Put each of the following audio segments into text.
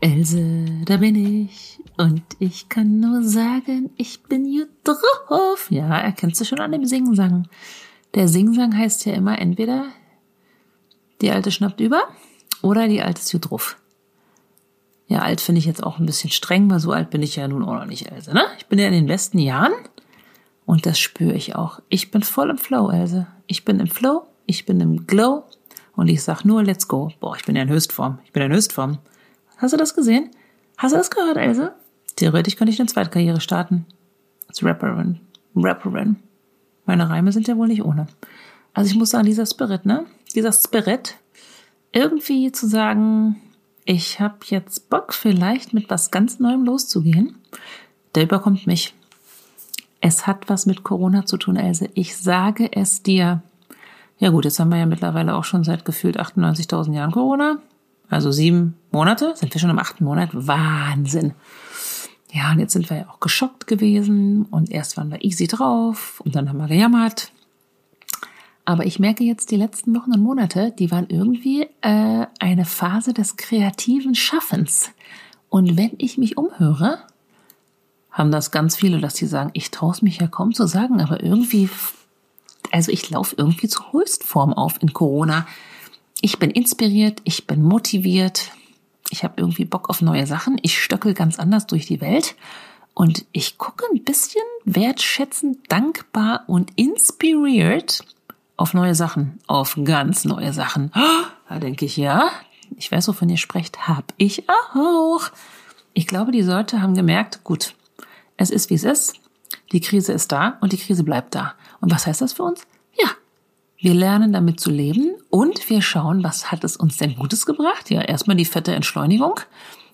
Else, da bin ich. Und ich kann nur sagen, ich bin gut drauf. Ja, erkennst du schon an dem Singsang. Der Singsang heißt ja immer entweder die Alte schnappt über oder die Alte ist gut drauf. Ja, alt finde ich jetzt auch ein bisschen streng, weil so alt bin ich ja nun auch noch nicht, Else, ne? Ich bin ja in den besten Jahren und das spüre ich auch. Ich bin voll im Flow, Else. Ich bin im Flow, ich bin im Glow und ich sag nur, let's go. Boah, ich bin ja in Höchstform. Ich bin in Höchstform. Hast du das gesehen? Hast du das gehört, Else? Theoretisch könnte ich eine Zweitkarriere starten. Als Rapperin. Rapperin. Meine Reime sind ja wohl nicht ohne. Also ich muss sagen, dieser Spirit, ne? Dieser Spirit, irgendwie zu sagen, ich habe jetzt Bock, vielleicht mit was ganz Neuem loszugehen, der überkommt mich. Es hat was mit Corona zu tun, Else. Ich sage es dir. Ja gut, jetzt haben wir ja mittlerweile auch schon seit gefühlt 98.000 Jahren Corona. Also sieben Monate, sind wir schon im achten Monat. Wahnsinn. Ja, und jetzt sind wir ja auch geschockt gewesen und erst waren wir easy drauf und dann haben wir gejammert. Aber ich merke jetzt die letzten Wochen und Monate, die waren irgendwie äh, eine Phase des kreativen Schaffens. Und wenn ich mich umhöre, haben das ganz viele, dass sie sagen, ich traue es mich ja kaum zu sagen, aber irgendwie, also ich laufe irgendwie zur Höchstform auf in Corona ich bin inspiriert, ich bin motiviert, ich habe irgendwie Bock auf neue Sachen, ich stöckel ganz anders durch die Welt und ich gucke ein bisschen wertschätzend, dankbar und inspiriert auf neue Sachen, auf ganz neue Sachen. Da denke ich, ja, ich weiß, wovon ihr sprecht, hab ich auch. Ich glaube, die Leute haben gemerkt, gut, es ist, wie es ist, die Krise ist da und die Krise bleibt da. Und was heißt das für uns? Wir lernen damit zu leben und wir schauen, was hat es uns denn Gutes gebracht? Ja, erstmal die fette Entschleunigung.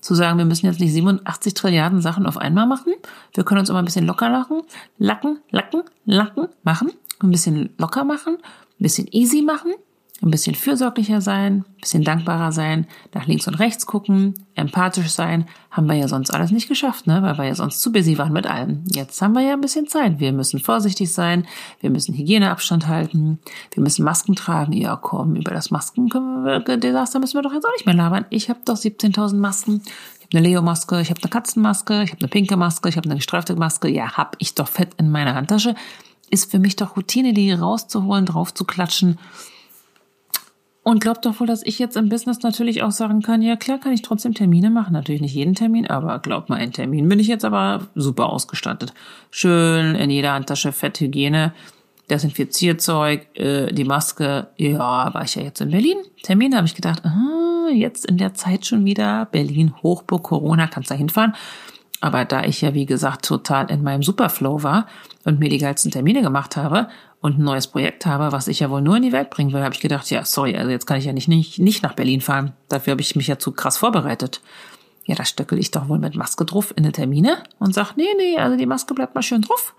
Zu sagen, wir müssen jetzt nicht 87 Trilliarden Sachen auf einmal machen. Wir können uns immer ein bisschen locker lachen, lacken, lacken, lacken machen, ein bisschen locker machen, ein bisschen easy machen ein bisschen fürsorglicher sein, ein bisschen dankbarer sein, nach links und rechts gucken, empathisch sein, haben wir ja sonst alles nicht geschafft, ne? weil wir ja sonst zu busy waren mit allem. Jetzt haben wir ja ein bisschen Zeit. Wir müssen vorsichtig sein, wir müssen Hygieneabstand halten, wir müssen Masken tragen. Ja, komm, über das Maskendesaster müssen wir doch jetzt auch nicht mehr labern. Ich habe doch 17.000 Masken. Ich habe eine Leo-Maske, ich habe eine Katzenmaske, ich habe eine pinke Maske, ich habe eine gestreifte Maske. Ja, hab ich doch fett in meiner Handtasche. Ist für mich doch Routine, die rauszuholen, drauf zu klatschen und glaubt doch wohl, dass ich jetzt im Business natürlich auch sagen kann, ja klar kann ich trotzdem Termine machen. Natürlich nicht jeden Termin, aber glaubt mal, einen Termin bin ich jetzt aber super ausgestattet. Schön in jeder Handtasche Fetthygiene, Desinfizierzeug, äh, die Maske. Ja, war ich ja jetzt in Berlin. Termin habe ich gedacht, aha, jetzt in der Zeit schon wieder Berlin, Hochburg, Corona, kannst da hinfahren. Aber da ich ja, wie gesagt, total in meinem Superflow war und mir die geilsten Termine gemacht habe und ein neues Projekt habe, was ich ja wohl nur in die Welt bringen will, habe ich gedacht, ja, sorry, also jetzt kann ich ja nicht, nicht, nicht nach Berlin fahren. Dafür habe ich mich ja zu krass vorbereitet. Ja, da stöckel ich doch wohl mit Maske drauf in die Termine und sag, nee, nee, also die Maske bleibt mal schön drauf.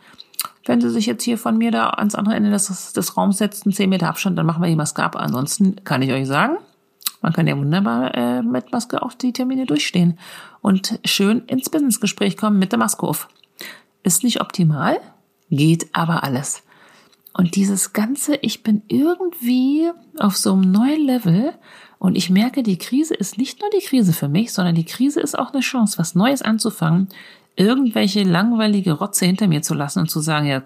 Wenn sie sich jetzt hier von mir da ans andere Ende des, des Raums setzen, 10 Meter Abstand, dann machen wir die Maske ab. Ansonsten kann ich euch sagen, man kann ja wunderbar äh, mit Maske auch die Termine durchstehen und schön ins Businessgespräch kommen mit der Maske auf. Ist nicht optimal, geht aber alles. Und dieses Ganze, ich bin irgendwie auf so einem neuen Level und ich merke, die Krise ist nicht nur die Krise für mich, sondern die Krise ist auch eine Chance, was Neues anzufangen, irgendwelche langweilige Rotze hinter mir zu lassen und zu sagen, ja,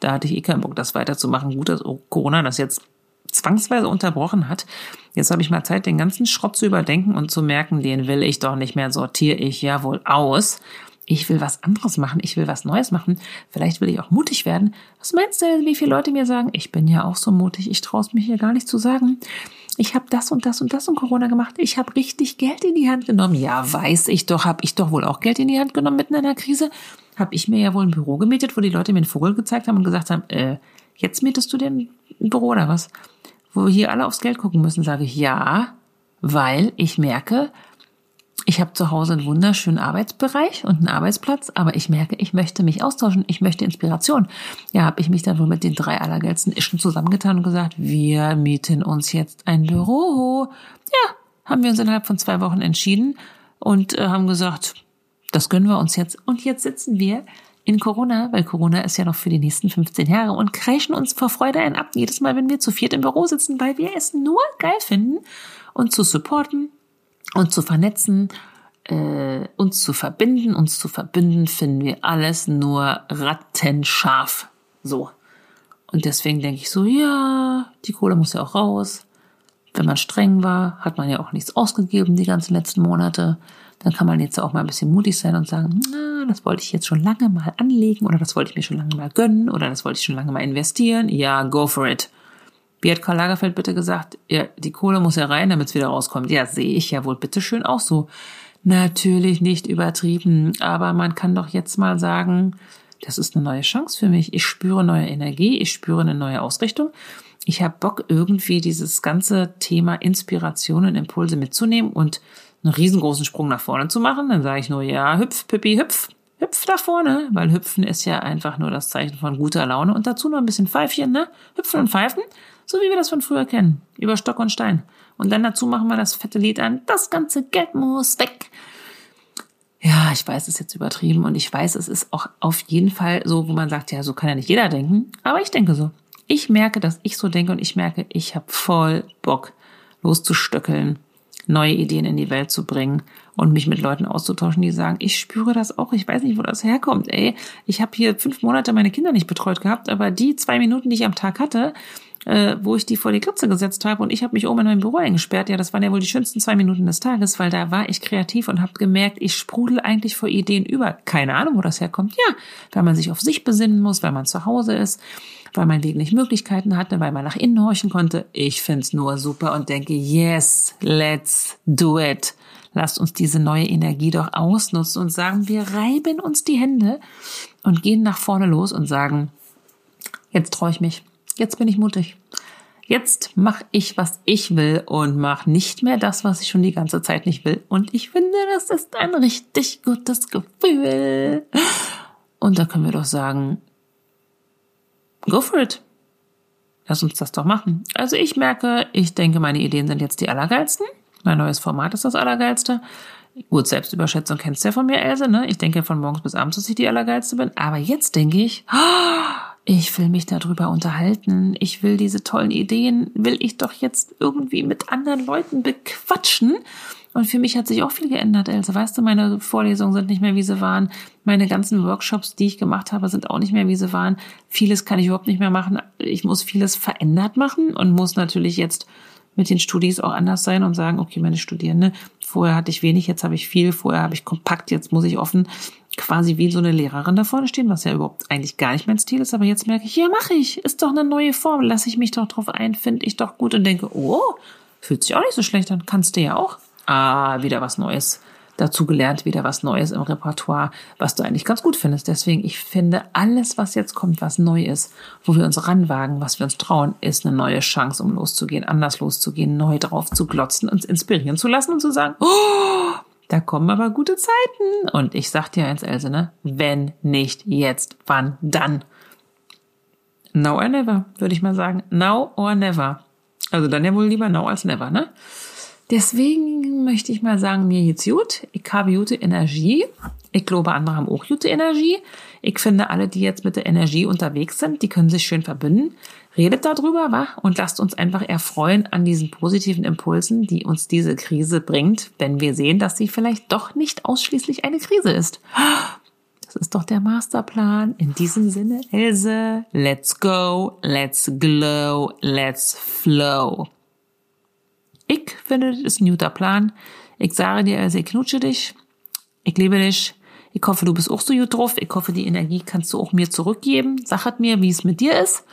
da hatte ich eh keinen Bock, das weiterzumachen. Gut, dass Corona das jetzt zwangsweise unterbrochen hat. Jetzt habe ich mal Zeit, den ganzen Schrott zu überdenken und zu merken, den will ich doch nicht mehr, sortiere ich ja wohl aus. Ich will was anderes machen, ich will was Neues machen. Vielleicht will ich auch mutig werden. Was meinst du, wie viele Leute mir sagen, ich bin ja auch so mutig, ich traue es mich hier gar nicht zu sagen. Ich habe das und das und das in Corona gemacht. Ich habe richtig Geld in die Hand genommen. Ja, weiß ich doch, habe ich doch wohl auch Geld in die Hand genommen mitten in einer Krise. Habe ich mir ja wohl ein Büro gemietet, wo die Leute mir einen Vogel gezeigt haben und gesagt haben, äh, jetzt mietest du denn ein Büro oder was? Wo hier alle aufs Geld gucken müssen, sage ich ja, weil ich merke, Ich habe zu Hause einen wunderschönen Arbeitsbereich und einen Arbeitsplatz, aber ich merke, ich möchte mich austauschen, ich möchte Inspiration. Ja, habe ich mich dann wohl mit den drei allergeilsten Ischen zusammengetan und gesagt, wir mieten uns jetzt ein Büro. Ja, haben wir uns innerhalb von zwei Wochen entschieden und äh, haben gesagt, das gönnen wir uns jetzt. Und jetzt sitzen wir in Corona, weil Corona ist ja noch für die nächsten 15 Jahre und kreischen uns vor Freude ein ab, jedes Mal, wenn wir zu viert im Büro sitzen, weil wir es nur geil finden, uns zu supporten, uns zu vernetzen, äh, uns zu verbinden, uns zu verbinden, finden wir alles nur rattenscharf. So. Und deswegen denke ich so, ja, die Kohle muss ja auch raus. Wenn man streng war, hat man ja auch nichts ausgegeben die ganzen letzten Monate dann kann man jetzt auch mal ein bisschen mutig sein und sagen, na, das wollte ich jetzt schon lange mal anlegen oder das wollte ich mir schon lange mal gönnen oder das wollte ich schon lange mal investieren. Ja, go for it. Wie hat Karl Lagerfeld bitte gesagt? Ja, die Kohle muss ja rein, damit es wieder rauskommt. Ja, sehe ich ja wohl bitteschön auch so. Natürlich nicht übertrieben, aber man kann doch jetzt mal sagen, das ist eine neue Chance für mich. Ich spüre neue Energie, ich spüre eine neue Ausrichtung. Ich habe Bock, irgendwie dieses ganze Thema Inspiration und Impulse mitzunehmen und einen riesengroßen Sprung nach vorne zu machen, dann sage ich nur, ja, hüpf, Pippi, hüpf, hüpf da vorne, weil hüpfen ist ja einfach nur das Zeichen von guter Laune und dazu noch ein bisschen Pfeifchen, ne? Hüpfen und pfeifen, so wie wir das von früher kennen, über Stock und Stein. Und dann dazu machen wir das fette Lied an, das ganze Geld muss weg. Ja, ich weiß, es ist jetzt übertrieben und ich weiß, es ist auch auf jeden Fall so, wo man sagt, ja, so kann ja nicht jeder denken, aber ich denke so. Ich merke, dass ich so denke und ich merke, ich habe voll Bock loszustöckeln neue Ideen in die Welt zu bringen und mich mit Leuten auszutauschen, die sagen, ich spüre das auch, ich weiß nicht, wo das herkommt. Ey, ich habe hier fünf Monate meine Kinder nicht betreut gehabt, aber die zwei Minuten, die ich am Tag hatte, äh, wo ich die vor die Klotze gesetzt habe und ich habe mich oben in mein Büro eingesperrt. Ja, das waren ja wohl die schönsten zwei Minuten des Tages, weil da war ich kreativ und habe gemerkt, ich sprudel eigentlich vor Ideen über. Keine Ahnung, wo das herkommt. Ja, weil man sich auf sich besinnen muss, weil man zu Hause ist weil man wenig Möglichkeiten hatte, weil man nach innen horchen konnte. Ich find's nur super und denke, yes, let's do it. Lasst uns diese neue Energie doch ausnutzen und sagen, wir reiben uns die Hände und gehen nach vorne los und sagen, jetzt traue ich mich, jetzt bin ich mutig. Jetzt mache ich, was ich will und mache nicht mehr das, was ich schon die ganze Zeit nicht will. Und ich finde, das ist ein richtig gutes Gefühl. Und da können wir doch sagen, Go for it. Lass uns das doch machen. Also ich merke, ich denke, meine Ideen sind jetzt die allergeilsten. Mein neues Format ist das allergeilste. Gut, Selbstüberschätzung kennst du ja von mir, Else, ne? Ich denke von morgens bis abends, dass ich die allergeilste bin. Aber jetzt denke ich, ich will mich darüber unterhalten. Ich will diese tollen Ideen, will ich doch jetzt irgendwie mit anderen Leuten bequatschen. Und für mich hat sich auch viel geändert, Else. Weißt du, meine Vorlesungen sind nicht mehr, wie sie waren. Meine ganzen Workshops, die ich gemacht habe, sind auch nicht mehr, wie sie waren. Vieles kann ich überhaupt nicht mehr machen. Ich muss vieles verändert machen und muss natürlich jetzt mit den Studis auch anders sein und sagen, okay, meine Studierende, vorher hatte ich wenig, jetzt habe ich viel, vorher habe ich kompakt, jetzt muss ich offen quasi wie so eine Lehrerin da vorne stehen, was ja überhaupt eigentlich gar nicht mein Stil ist, aber jetzt merke ich, ja, mache ich, ist doch eine neue Form, lasse ich mich doch drauf ein, finde ich doch gut und denke, oh, fühlt sich auch nicht so schlecht an, kannst du ja auch. Ah, wieder was Neues. Dazu gelernt, wieder was Neues im Repertoire, was du eigentlich ganz gut findest. Deswegen, ich finde, alles, was jetzt kommt, was neu ist, wo wir uns ranwagen, was wir uns trauen, ist eine neue Chance, um loszugehen, anders loszugehen, neu drauf zu glotzen, uns inspirieren zu lassen und zu sagen, oh, da kommen aber gute Zeiten. Und ich sag dir eins, Else, ne? Wenn nicht jetzt, wann dann? Now or never, würde ich mal sagen. Now or never. Also dann ja wohl lieber now als never, ne? Deswegen möchte ich mal sagen, mir geht's gut. Ich habe gute Energie. Ich glaube, andere haben auch gute Energie. Ich finde, alle, die jetzt mit der Energie unterwegs sind, die können sich schön verbinden. Redet darüber, wa? Und lasst uns einfach erfreuen an diesen positiven Impulsen, die uns diese Krise bringt, wenn wir sehen, dass sie vielleicht doch nicht ausschließlich eine Krise ist. Das ist doch der Masterplan. In diesem Sinne, Else, let's go, let's glow, let's flow. Ich finde, das ist ein guter Plan. Ich sage dir, also ich knutsche dich. Ich liebe dich. Ich hoffe, du bist auch so gut drauf. Ich hoffe, die Energie kannst du auch mir zurückgeben. Sag mir, wie es mit dir ist.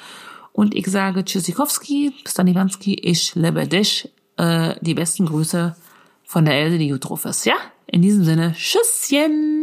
Und ich sage Tschüssikowski, Staniwanski, ich liebe dich. Äh, die besten Grüße von der Else, die gut drauf ist. Ja? In diesem Sinne, Tschüsschen.